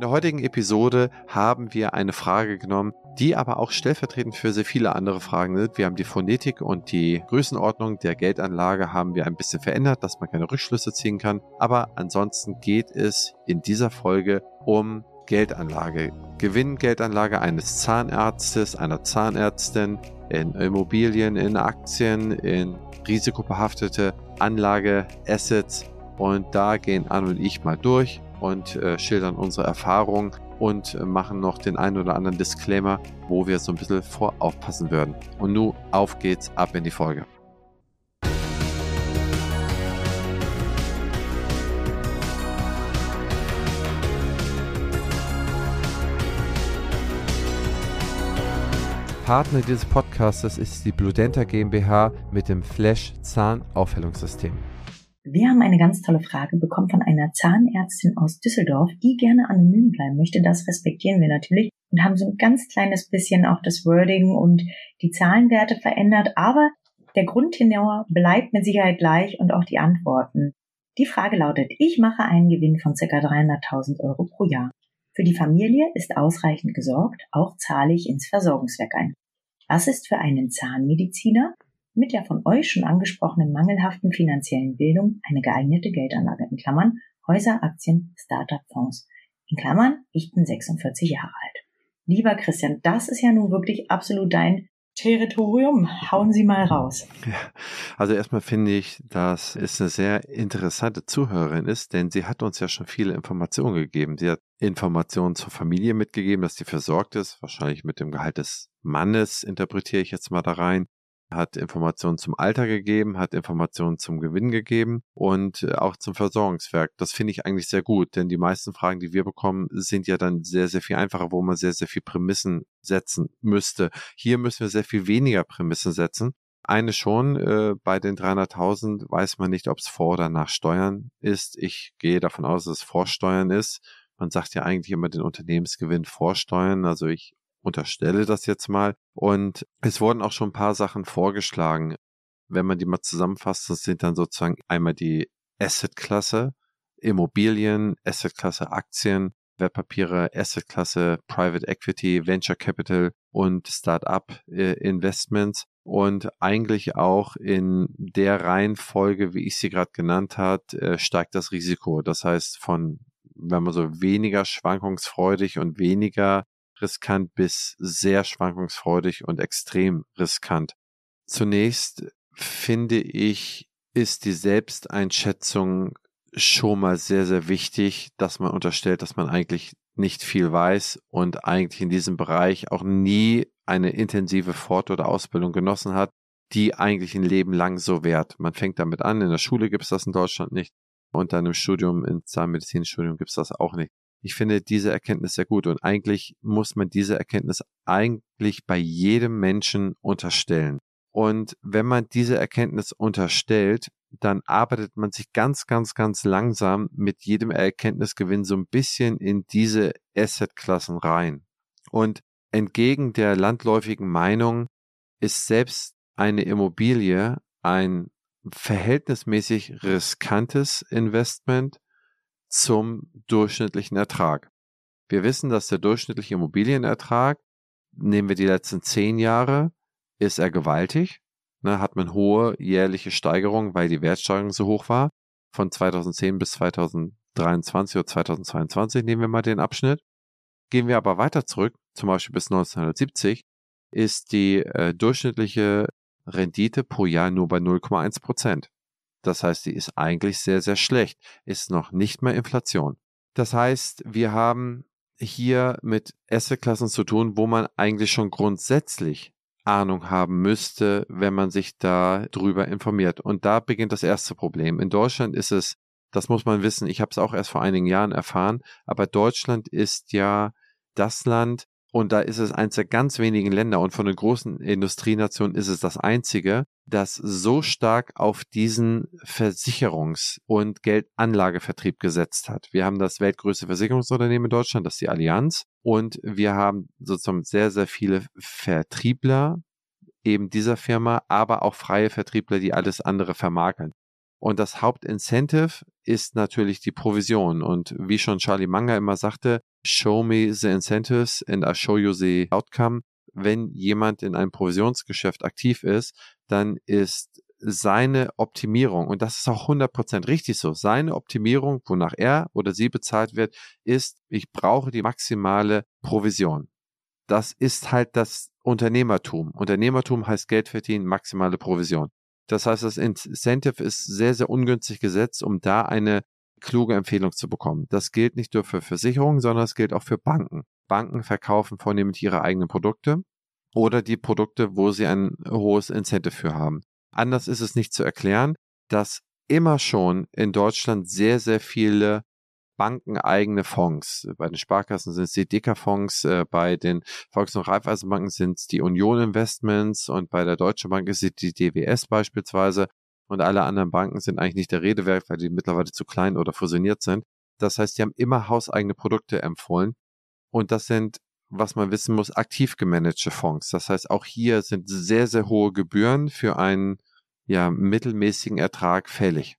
In der heutigen Episode haben wir eine Frage genommen, die aber auch stellvertretend für sehr viele andere Fragen sind. Wir haben die Phonetik und die Größenordnung der Geldanlage haben wir ein bisschen verändert, dass man keine Rückschlüsse ziehen kann. Aber ansonsten geht es in dieser Folge um Geldanlage. Gewinngeldanlage eines Zahnarztes, einer Zahnärztin, in Immobilien, in Aktien, in risikobehaftete Anlage, Assets. Und da gehen Anne und ich mal durch und äh, schildern unsere Erfahrungen und äh, machen noch den einen oder anderen Disclaimer, wo wir so ein bisschen voraufpassen würden. Und nun auf geht's ab in die Folge. Partner dieses Podcastes ist die Bludenta GmbH mit dem Flash Zahnaufhellungssystem. Wir haben eine ganz tolle Frage bekommen von einer Zahnärztin aus Düsseldorf, die gerne anonym bleiben möchte. Das respektieren wir natürlich und haben so ein ganz kleines bisschen auch das Wording und die Zahlenwerte verändert. Aber der Grundtenor bleibt mit Sicherheit gleich und auch die Antworten. Die Frage lautet, ich mache einen Gewinn von ca. 300.000 Euro pro Jahr. Für die Familie ist ausreichend gesorgt, auch zahle ich ins Versorgungswerk ein. Was ist für einen Zahnmediziner mit der von euch schon angesprochenen mangelhaften finanziellen Bildung eine geeignete Geldanlage in Klammern Häuser, Aktien, Startup-Fonds. In Klammern, ich bin 46 Jahre alt. Lieber Christian, das ist ja nun wirklich absolut dein Territorium. Hauen Sie mal raus. Also erstmal finde ich, dass es eine sehr interessante Zuhörerin ist, denn sie hat uns ja schon viele Informationen gegeben. Sie hat Informationen zur Familie mitgegeben, dass sie versorgt ist, wahrscheinlich mit dem Gehalt des Mannes, interpretiere ich jetzt mal da rein hat Informationen zum Alter gegeben, hat Informationen zum Gewinn gegeben und äh, auch zum Versorgungswerk. Das finde ich eigentlich sehr gut, denn die meisten Fragen, die wir bekommen, sind ja dann sehr, sehr viel einfacher, wo man sehr, sehr viel Prämissen setzen müsste. Hier müssen wir sehr viel weniger Prämissen setzen. Eine schon, äh, bei den 300.000 weiß man nicht, ob es vor oder nach Steuern ist. Ich gehe davon aus, dass es Vorsteuern ist. Man sagt ja eigentlich immer den Unternehmensgewinn vorsteuern. Also ich unterstelle das jetzt mal. Und es wurden auch schon ein paar Sachen vorgeschlagen. Wenn man die mal zusammenfasst, das sind dann sozusagen einmal die Asset-Klasse, Immobilien, Asset-Klasse Aktien, Wertpapiere, Asset-Klasse Private Equity, Venture Capital und Start-up äh, Investments und eigentlich auch in der Reihenfolge, wie ich sie gerade genannt hat, äh, steigt das Risiko. Das heißt von, wenn man so weniger schwankungsfreudig und weniger riskant bis sehr schwankungsfreudig und extrem riskant. Zunächst finde ich, ist die Selbsteinschätzung schon mal sehr, sehr wichtig, dass man unterstellt, dass man eigentlich nicht viel weiß und eigentlich in diesem Bereich auch nie eine intensive Fort- oder Ausbildung genossen hat, die eigentlich ein Leben lang so wert. Man fängt damit an, in der Schule gibt es das in Deutschland nicht und dann im Studium, im Zahnmedizinstudium gibt es das auch nicht. Ich finde diese Erkenntnis sehr gut und eigentlich muss man diese Erkenntnis eigentlich bei jedem Menschen unterstellen. Und wenn man diese Erkenntnis unterstellt, dann arbeitet man sich ganz, ganz, ganz langsam mit jedem Erkenntnisgewinn so ein bisschen in diese Assetklassen rein. Und entgegen der landläufigen Meinung ist selbst eine Immobilie ein verhältnismäßig riskantes Investment, zum durchschnittlichen Ertrag. Wir wissen, dass der durchschnittliche Immobilienertrag, nehmen wir die letzten zehn Jahre, ist er gewaltig. Ne, hat man hohe jährliche Steigerungen, weil die Wertsteigerung so hoch war. Von 2010 bis 2023 oder 2022 nehmen wir mal den Abschnitt. Gehen wir aber weiter zurück, zum Beispiel bis 1970, ist die äh, durchschnittliche Rendite pro Jahr nur bei 0,1 Prozent. Das heißt, die ist eigentlich sehr, sehr schlecht, ist noch nicht mal Inflation. Das heißt, wir haben hier mit Assetklassen zu tun, wo man eigentlich schon grundsätzlich Ahnung haben müsste, wenn man sich da drüber informiert. Und da beginnt das erste Problem. In Deutschland ist es, das muss man wissen, ich habe es auch erst vor einigen Jahren erfahren, aber Deutschland ist ja das Land, und da ist es eines der ganz wenigen Länder und von den großen Industrienationen ist es das einzige, das so stark auf diesen Versicherungs- und Geldanlagevertrieb gesetzt hat. Wir haben das weltgrößte Versicherungsunternehmen in Deutschland, das ist die Allianz. Und wir haben sozusagen sehr, sehr viele Vertriebler eben dieser Firma, aber auch freie Vertriebler, die alles andere vermarkeln. Und das Hauptincentive ist natürlich die Provision. Und wie schon Charlie Munger immer sagte, show me the incentives and I show you the outcome. Wenn jemand in einem Provisionsgeschäft aktiv ist, dann ist seine Optimierung, und das ist auch 100% richtig so, seine Optimierung, wonach er oder sie bezahlt wird, ist, ich brauche die maximale Provision. Das ist halt das Unternehmertum. Unternehmertum heißt Geld verdienen, maximale Provision. Das heißt, das Incentive ist sehr, sehr ungünstig gesetzt, um da eine kluge Empfehlung zu bekommen. Das gilt nicht nur für Versicherungen, sondern es gilt auch für Banken. Banken verkaufen vornehmlich ihre eigenen Produkte oder die Produkte, wo sie ein hohes Incentive für haben. Anders ist es nicht zu erklären, dass immer schon in Deutschland sehr, sehr viele bankeneigene Fonds. Bei den Sparkassen sind es die Dicker-Fonds, äh, bei den Volks- und Raiffeisenbanken sind es die Union Investments und bei der Deutschen Bank ist es die DWS beispielsweise und alle anderen Banken sind eigentlich nicht der Rede wert, weil die mittlerweile zu klein oder fusioniert sind. Das heißt, die haben immer hauseigene Produkte empfohlen und das sind was man wissen muss, aktiv gemanagte Fonds. Das heißt, auch hier sind sehr, sehr hohe Gebühren für einen ja, mittelmäßigen Ertrag fällig.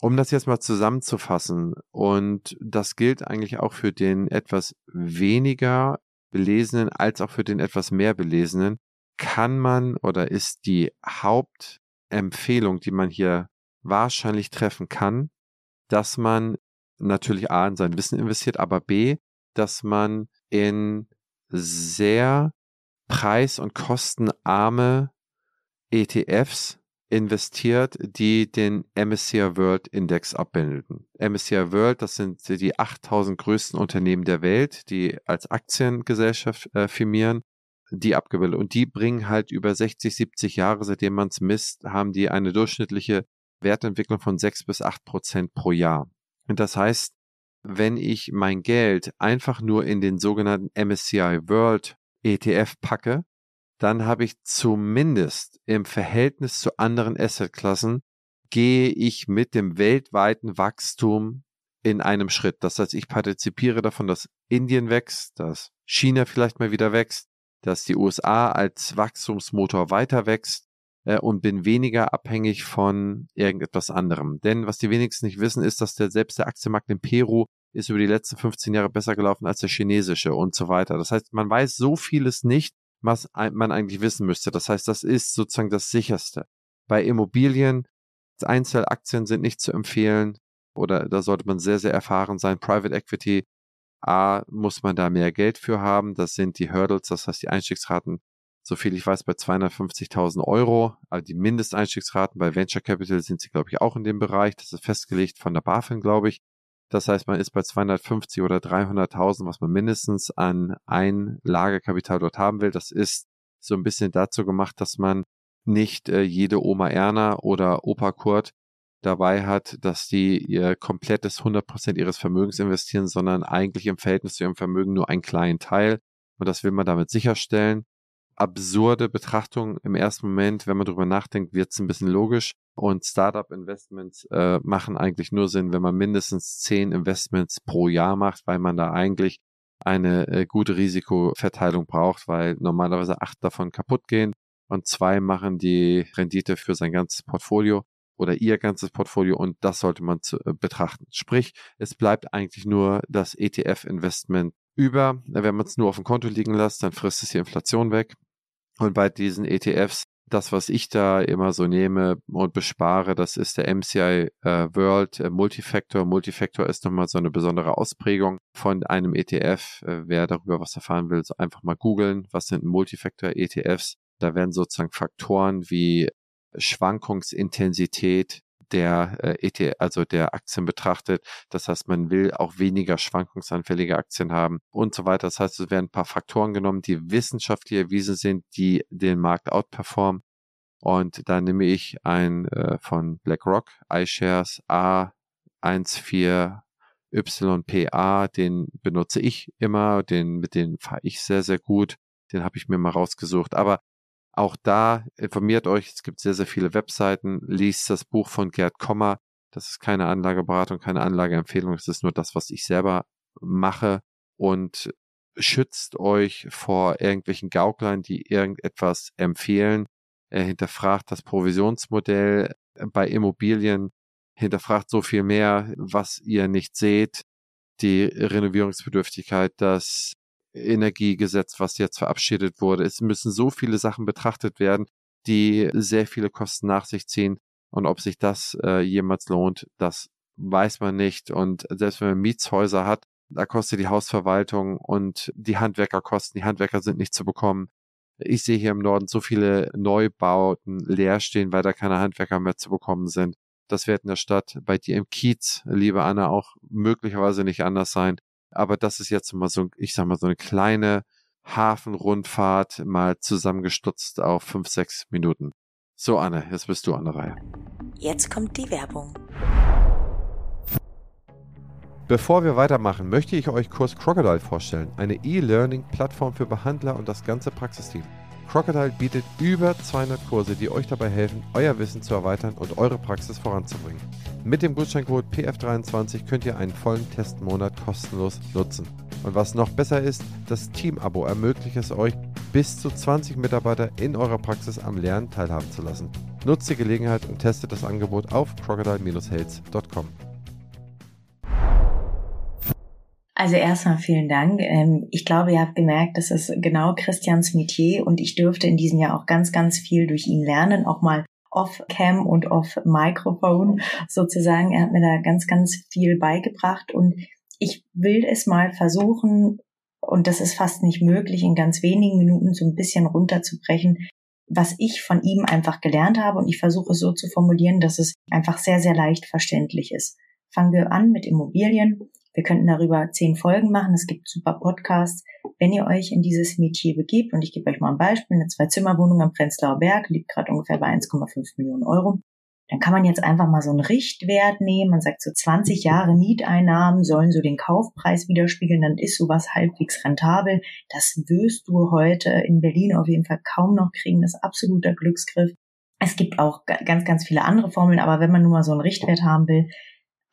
Um das jetzt mal zusammenzufassen, und das gilt eigentlich auch für den etwas weniger Belesenen als auch für den etwas mehr Belesenen, kann man oder ist die Hauptempfehlung, die man hier wahrscheinlich treffen kann, dass man natürlich A in sein Wissen investiert, aber B, dass man in sehr preis- und kostenarme ETFs investiert, die den MSCI World Index abbilden. MSCI World, das sind die 8000 größten Unternehmen der Welt, die als Aktiengesellschaft äh, firmieren, die abgebildet. Und die bringen halt über 60, 70 Jahre, seitdem man es misst, haben die eine durchschnittliche Wertentwicklung von 6 bis 8 Prozent pro Jahr. Und das heißt, wenn ich mein Geld einfach nur in den sogenannten MSCI World ETF packe, dann habe ich zumindest im Verhältnis zu anderen Assetklassen gehe ich mit dem weltweiten Wachstum in einem Schritt. Das heißt, ich partizipiere davon, dass Indien wächst, dass China vielleicht mal wieder wächst, dass die USA als Wachstumsmotor weiter wächst äh, und bin weniger abhängig von irgendetwas anderem. Denn was die wenigsten nicht wissen, ist, dass der, selbst der Aktienmarkt in Peru ist über die letzten 15 Jahre besser gelaufen als der chinesische und so weiter. Das heißt, man weiß so vieles nicht, was man eigentlich wissen müsste. Das heißt, das ist sozusagen das sicherste. Bei Immobilien, Einzelaktien sind nicht zu empfehlen oder da sollte man sehr, sehr erfahren sein. Private Equity, A, muss man da mehr Geld für haben. Das sind die Hurdles, das heißt die Einstiegsraten so viel ich weiß, bei 250.000 Euro. Aber die Mindesteinstiegsraten bei Venture Capital sind sie, glaube ich, auch in dem Bereich. Das ist festgelegt von der BaFin, glaube ich. Das heißt, man ist bei 250 oder 300.000, was man mindestens an ein Lagerkapital dort haben will. Das ist so ein bisschen dazu gemacht, dass man nicht äh, jede Oma Erna oder Opa Kurt dabei hat, dass die ihr komplettes 100% ihres Vermögens investieren, sondern eigentlich im Verhältnis zu ihrem Vermögen nur einen kleinen Teil. Und das will man damit sicherstellen absurde Betrachtung im ersten Moment, wenn man drüber nachdenkt, wird es ein bisschen logisch. Und Startup-Investments äh, machen eigentlich nur Sinn, wenn man mindestens zehn Investments pro Jahr macht, weil man da eigentlich eine äh, gute Risikoverteilung braucht, weil normalerweise acht davon kaputt gehen und zwei machen die Rendite für sein ganzes Portfolio oder ihr ganzes Portfolio und das sollte man zu, äh, betrachten. Sprich, es bleibt eigentlich nur das ETF-Investment über. Wenn man es nur auf dem Konto liegen lässt, dann frisst es die Inflation weg. Und bei diesen ETFs, das, was ich da immer so nehme und bespare, das ist der MCI äh, World äh, Multifactor. Multifactor ist nochmal so eine besondere Ausprägung von einem ETF. Äh, wer darüber was erfahren will, so einfach mal googeln. Was sind Multifactor ETFs? Da werden sozusagen Faktoren wie Schwankungsintensität, der äh, ETF, also der Aktien betrachtet. Das heißt, man will auch weniger schwankungsanfällige Aktien haben und so weiter. Das heißt, es werden ein paar Faktoren genommen, die wissenschaftlich erwiesen sind, die den Markt outperformen. Und da nehme ich ein äh, von BlackRock iShares A14 YPA, den benutze ich immer, den mit dem fahre ich sehr sehr gut. Den habe ich mir mal rausgesucht. Aber auch da informiert euch, es gibt sehr, sehr viele Webseiten, liest das Buch von Gerd Kommer. Das ist keine Anlageberatung, keine Anlageempfehlung, es ist nur das, was ich selber mache und schützt euch vor irgendwelchen Gauklern, die irgendetwas empfehlen. Er hinterfragt das Provisionsmodell bei Immobilien, hinterfragt so viel mehr, was ihr nicht seht. die Renovierungsbedürftigkeit, das Energiegesetz, was jetzt verabschiedet wurde. Es müssen so viele Sachen betrachtet werden, die sehr viele Kosten nach sich ziehen. Und ob sich das äh, jemals lohnt, das weiß man nicht. Und selbst wenn man Mietshäuser hat, da kostet die Hausverwaltung und die Handwerkerkosten. Die Handwerker sind nicht zu bekommen. Ich sehe hier im Norden so viele Neubauten leer stehen, weil da keine Handwerker mehr zu bekommen sind. Das wird in der Stadt bei dir im Kiez, liebe Anna, auch möglicherweise nicht anders sein. Aber das ist jetzt mal so, ich sag mal, so eine kleine Hafenrundfahrt mal zusammengestutzt auf fünf, sechs Minuten. So, Anne, jetzt bist du an der Reihe. Jetzt kommt die Werbung. Bevor wir weitermachen, möchte ich euch Kurs Crocodile vorstellen, eine E-Learning-Plattform für Behandler und das ganze Praxisteam. Crocodile bietet über 200 Kurse, die euch dabei helfen, euer Wissen zu erweitern und eure Praxis voranzubringen. Mit dem Gutscheincode PF23 könnt ihr einen vollen Testmonat kostenlos nutzen. Und was noch besser ist, das Team-Abo ermöglicht es euch, bis zu 20 Mitarbeiter in eurer Praxis am Lernen teilhaben zu lassen. Nutzt die Gelegenheit und testet das Angebot auf crocodile-health.com. Also erstmal vielen Dank. Ähm, ich glaube, ihr habt gemerkt, das ist genau Christians Metier und ich dürfte in diesem Jahr auch ganz, ganz viel durch ihn lernen, auch mal off-Cam und off-Microphone sozusagen. Er hat mir da ganz, ganz viel beigebracht und ich will es mal versuchen, und das ist fast nicht möglich, in ganz wenigen Minuten so ein bisschen runterzubrechen, was ich von ihm einfach gelernt habe und ich versuche es so zu formulieren, dass es einfach sehr, sehr leicht verständlich ist. Fangen wir an mit Immobilien. Wir könnten darüber zehn Folgen machen. Es gibt super Podcasts. Wenn ihr euch in dieses Metier begebt, und ich gebe euch mal ein Beispiel, eine Zwei-Zimmer-Wohnung am Prenzlauer Berg liegt gerade ungefähr bei 1,5 Millionen Euro. Dann kann man jetzt einfach mal so einen Richtwert nehmen. Man sagt so 20 Jahre Mieteinnahmen sollen so den Kaufpreis widerspiegeln. Dann ist sowas halbwegs rentabel. Das wirst du heute in Berlin auf jeden Fall kaum noch kriegen. Das ist absoluter Glücksgriff. Es gibt auch ganz, ganz viele andere Formeln, aber wenn man nur mal so einen Richtwert haben will,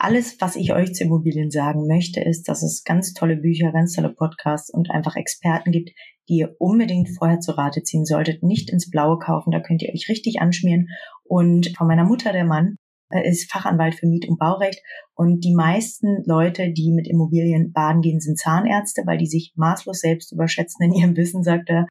alles, was ich euch zu Immobilien sagen möchte, ist, dass es ganz tolle Bücher, ganz tolle Podcasts und einfach Experten gibt, die ihr unbedingt vorher zu Rate ziehen solltet. Nicht ins Blaue kaufen, da könnt ihr euch richtig anschmieren. Und von meiner Mutter, der Mann, ist Fachanwalt für Miet- und Baurecht. Und die meisten Leute, die mit Immobilien baden gehen, sind Zahnärzte, weil die sich maßlos selbst überschätzen in ihrem Wissen, sagt er.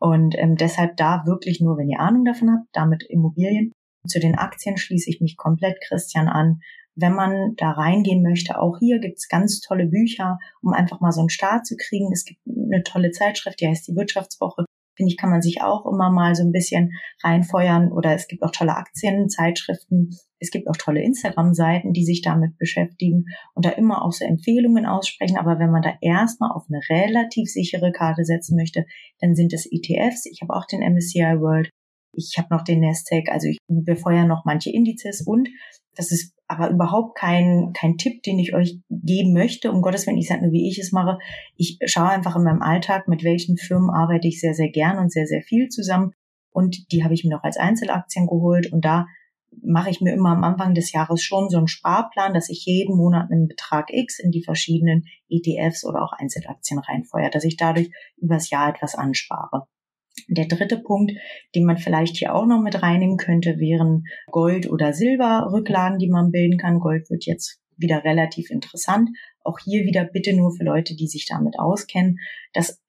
Und ähm, deshalb da wirklich nur, wenn ihr Ahnung davon habt, damit Immobilien. Zu den Aktien schließe ich mich komplett Christian an wenn man da reingehen möchte, auch hier gibt's ganz tolle Bücher, um einfach mal so einen Start zu kriegen. Es gibt eine tolle Zeitschrift, die heißt die Wirtschaftswoche. Finde ich, kann man sich auch immer mal so ein bisschen reinfeuern. Oder es gibt auch tolle Aktienzeitschriften. Es gibt auch tolle Instagram-Seiten, die sich damit beschäftigen und da immer auch so Empfehlungen aussprechen. Aber wenn man da erstmal auf eine relativ sichere Karte setzen möchte, dann sind es ETFs. Ich habe auch den MSCI World. Ich habe noch den Nasdaq. Also ich befeuere noch manche Indizes und das ist aber überhaupt kein, kein Tipp, den ich euch geben möchte. Um Gottes Willen, ich sage nur, wie ich es mache. Ich schaue einfach in meinem Alltag, mit welchen Firmen arbeite ich sehr, sehr gern und sehr, sehr viel zusammen. Und die habe ich mir noch als Einzelaktien geholt. Und da mache ich mir immer am Anfang des Jahres schon so einen Sparplan, dass ich jeden Monat einen Betrag X in die verschiedenen ETFs oder auch Einzelaktien reinfeuere, dass ich dadurch übers Jahr etwas anspare. Der dritte Punkt, den man vielleicht hier auch noch mit reinnehmen könnte, wären Gold- oder Silberrücklagen, die man bilden kann. Gold wird jetzt wieder relativ interessant. Auch hier wieder bitte nur für Leute, die sich damit auskennen. Das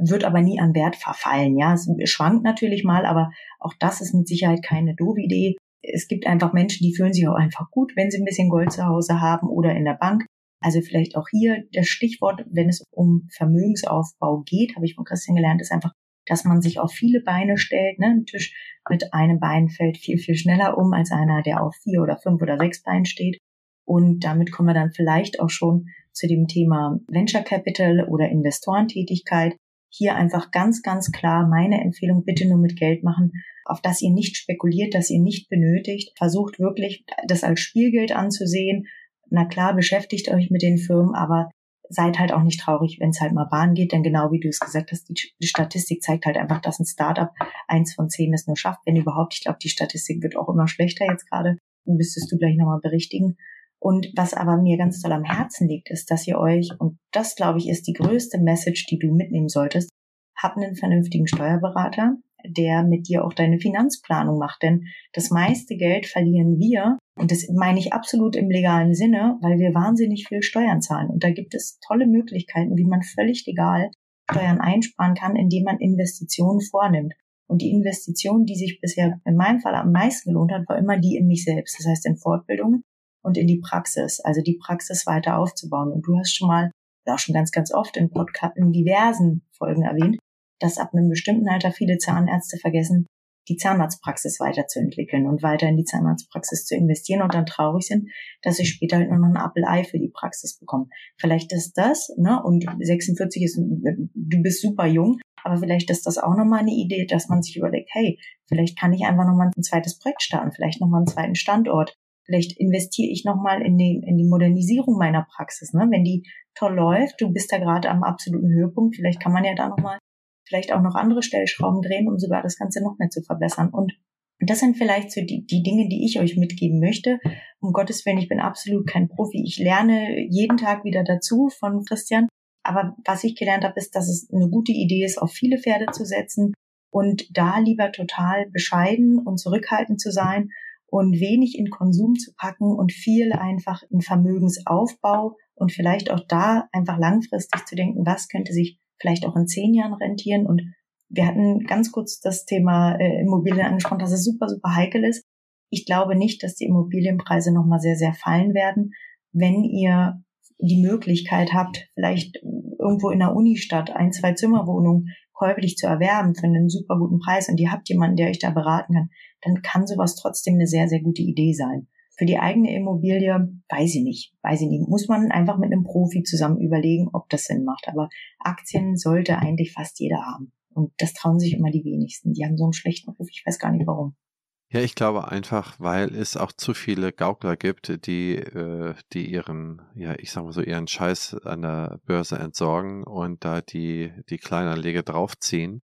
wird aber nie an Wert verfallen. Ja, es schwankt natürlich mal, aber auch das ist mit Sicherheit keine doofe Idee. Es gibt einfach Menschen, die fühlen sich auch einfach gut, wenn sie ein bisschen Gold zu Hause haben oder in der Bank. Also vielleicht auch hier das Stichwort, wenn es um Vermögensaufbau geht, habe ich von Christian gelernt, ist einfach dass man sich auf viele Beine stellt. Ne? Ein Tisch mit einem Bein fällt viel, viel schneller um als einer, der auf vier oder fünf oder sechs Beinen steht. Und damit kommen wir dann vielleicht auch schon zu dem Thema Venture Capital oder Investorentätigkeit. Hier einfach ganz, ganz klar meine Empfehlung, bitte nur mit Geld machen, auf das ihr nicht spekuliert, das ihr nicht benötigt. Versucht wirklich, das als Spielgeld anzusehen. Na klar, beschäftigt euch mit den Firmen, aber seid halt auch nicht traurig, wenn es halt mal Bahn geht, denn genau wie du es gesagt hast, die, Statistik zeigt halt einfach, dass ein Startup eins von zehn es nur schafft, wenn überhaupt. Ich glaube, die Statistik wird auch immer schlechter jetzt gerade. Müsstest du gleich nochmal berichtigen. Und was aber mir ganz toll am Herzen liegt, ist, dass ihr euch, und das glaube ich ist die größte Message, die du mitnehmen solltest, habt einen vernünftigen Steuerberater. Der mit dir auch deine Finanzplanung macht. Denn das meiste Geld verlieren wir, und das meine ich absolut im legalen Sinne, weil wir wahnsinnig viel Steuern zahlen. Und da gibt es tolle Möglichkeiten, wie man völlig legal Steuern einsparen kann, indem man Investitionen vornimmt. Und die Investition, die sich bisher in meinem Fall am meisten gelohnt hat, war immer die in mich selbst. Das heißt in Fortbildungen und in die Praxis, also die Praxis weiter aufzubauen. Und du hast schon mal, auch schon ganz, ganz oft in Podcast, in diversen Folgen erwähnt, dass ab einem bestimmten Alter viele Zahnärzte vergessen, die Zahnarztpraxis weiterzuentwickeln und weiter in die Zahnarztpraxis zu investieren und dann traurig sind, dass sie später halt nur noch ein Apple-Ei für die Praxis bekommen. Vielleicht ist das, ne, und 46 ist, du bist super jung, aber vielleicht ist das auch nochmal eine Idee, dass man sich überlegt, hey, vielleicht kann ich einfach nochmal ein zweites Projekt starten, vielleicht nochmal einen zweiten Standort. Vielleicht investiere ich nochmal in in die Modernisierung meiner Praxis. Ne? Wenn die toll läuft, du bist da gerade am absoluten Höhepunkt, vielleicht kann man ja da nochmal vielleicht auch noch andere Stellschrauben drehen, um sogar das Ganze noch mehr zu verbessern. Und das sind vielleicht so die, die Dinge, die ich euch mitgeben möchte. Um Gottes Willen, ich bin absolut kein Profi. Ich lerne jeden Tag wieder dazu von Christian. Aber was ich gelernt habe, ist, dass es eine gute Idee ist, auf viele Pferde zu setzen und da lieber total bescheiden und zurückhaltend zu sein und wenig in Konsum zu packen und viel einfach in Vermögensaufbau und vielleicht auch da einfach langfristig zu denken, was könnte sich vielleicht auch in zehn Jahren rentieren. Und wir hatten ganz kurz das Thema äh, Immobilien angesprochen, dass es super, super heikel ist. Ich glaube nicht, dass die Immobilienpreise nochmal sehr, sehr fallen werden, wenn ihr die Möglichkeit habt, vielleicht irgendwo in der Unistadt ein, zwei Zimmerwohnungen käuflich zu erwerben für einen super guten Preis und ihr habt jemanden, der euch da beraten kann, dann kann sowas trotzdem eine sehr, sehr gute Idee sein. Für die eigene Immobilie weiß ich nicht, weiß ich nicht. Muss man einfach mit einem Profi zusammen überlegen, ob das Sinn macht. Aber Aktien sollte eigentlich fast jeder haben. Und das trauen sich immer die wenigsten. Die haben so einen schlechten Ruf, ich weiß gar nicht warum. Ja, ich glaube einfach, weil es auch zu viele Gaukler gibt, die, äh, die ihren, ja, ich sag mal so, ihren Scheiß an der Börse entsorgen und da die, die Kleinanleger draufziehen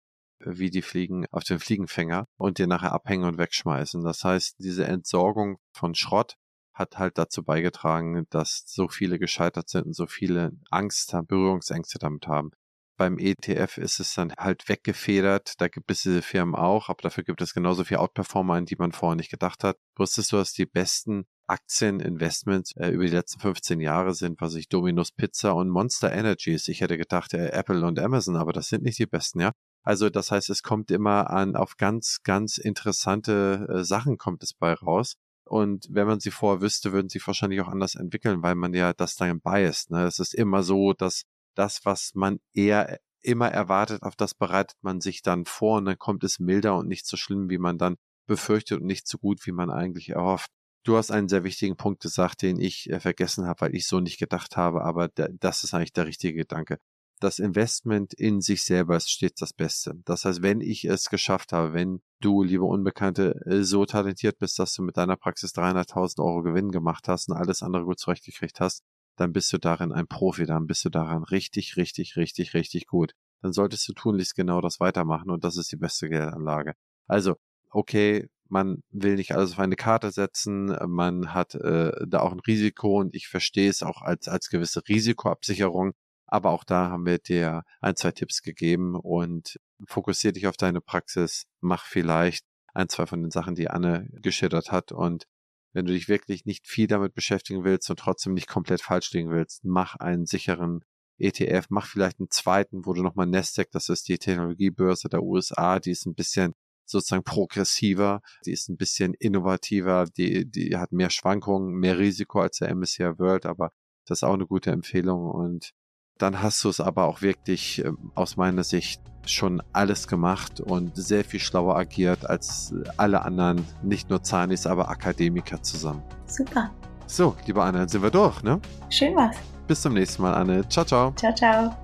wie die Fliegen auf den Fliegenfänger und dir nachher abhängen und wegschmeißen. Das heißt, diese Entsorgung von Schrott hat halt dazu beigetragen, dass so viele gescheitert sind und so viele Angst Berührungsängste damit haben. Beim ETF ist es dann halt weggefedert. Da gibt es diese Firmen auch, aber dafür gibt es genauso viele Outperformer, an die man vorher nicht gedacht hat. Wusstest du, dass die besten Aktieninvestments äh, über die letzten 15 Jahre sind, was ich Dominus Pizza und Monster Energies. Ich hätte gedacht, äh, Apple und Amazon, aber das sind nicht die besten, ja. Also das heißt, es kommt immer an auf ganz, ganz interessante äh, Sachen kommt es bei raus. Und wenn man sie vorher wüsste, würden sie wahrscheinlich auch anders entwickeln, weil man ja das dann biased. Ne? Es ist immer so, dass das, was man eher immer erwartet, auf das bereitet man sich dann vor und dann kommt es milder und nicht so schlimm, wie man dann befürchtet und nicht so gut, wie man eigentlich erhofft. Du hast einen sehr wichtigen Punkt gesagt, den ich äh, vergessen habe, weil ich so nicht gedacht habe, aber das ist eigentlich der richtige Gedanke das Investment in sich selber ist stets das Beste. Das heißt, wenn ich es geschafft habe, wenn du, liebe Unbekannte, äh, so talentiert bist, dass du mit deiner Praxis 300.000 Euro Gewinn gemacht hast und alles andere gut zurechtgekriegt hast, dann bist du darin ein Profi, dann bist du daran richtig, richtig, richtig, richtig gut. Dann solltest du tunlichst genau das weitermachen und das ist die beste Geldanlage. Also, okay, man will nicht alles auf eine Karte setzen, man hat äh, da auch ein Risiko und ich verstehe es auch als, als gewisse Risikoabsicherung, aber auch da haben wir dir ein, zwei Tipps gegeben und fokussiere dich auf deine Praxis, mach vielleicht ein, zwei von den Sachen, die Anne geschildert hat. Und wenn du dich wirklich nicht viel damit beschäftigen willst und trotzdem nicht komplett falsch liegen willst, mach einen sicheren ETF, mach vielleicht einen zweiten, wo du nochmal Nasdaq, das ist die Technologiebörse der USA, die ist ein bisschen sozusagen progressiver, die ist ein bisschen innovativer, die, die hat mehr Schwankungen, mehr Risiko als der MSCI World, aber das ist auch eine gute Empfehlung und dann hast du es aber auch wirklich ähm, aus meiner Sicht schon alles gemacht und sehr viel schlauer agiert als alle anderen, nicht nur Zahnis, aber Akademiker zusammen. Super. So, liebe Anne, dann sind wir durch, ne? Schön was. Bis zum nächsten Mal, Anne. Ciao, ciao. Ciao, ciao.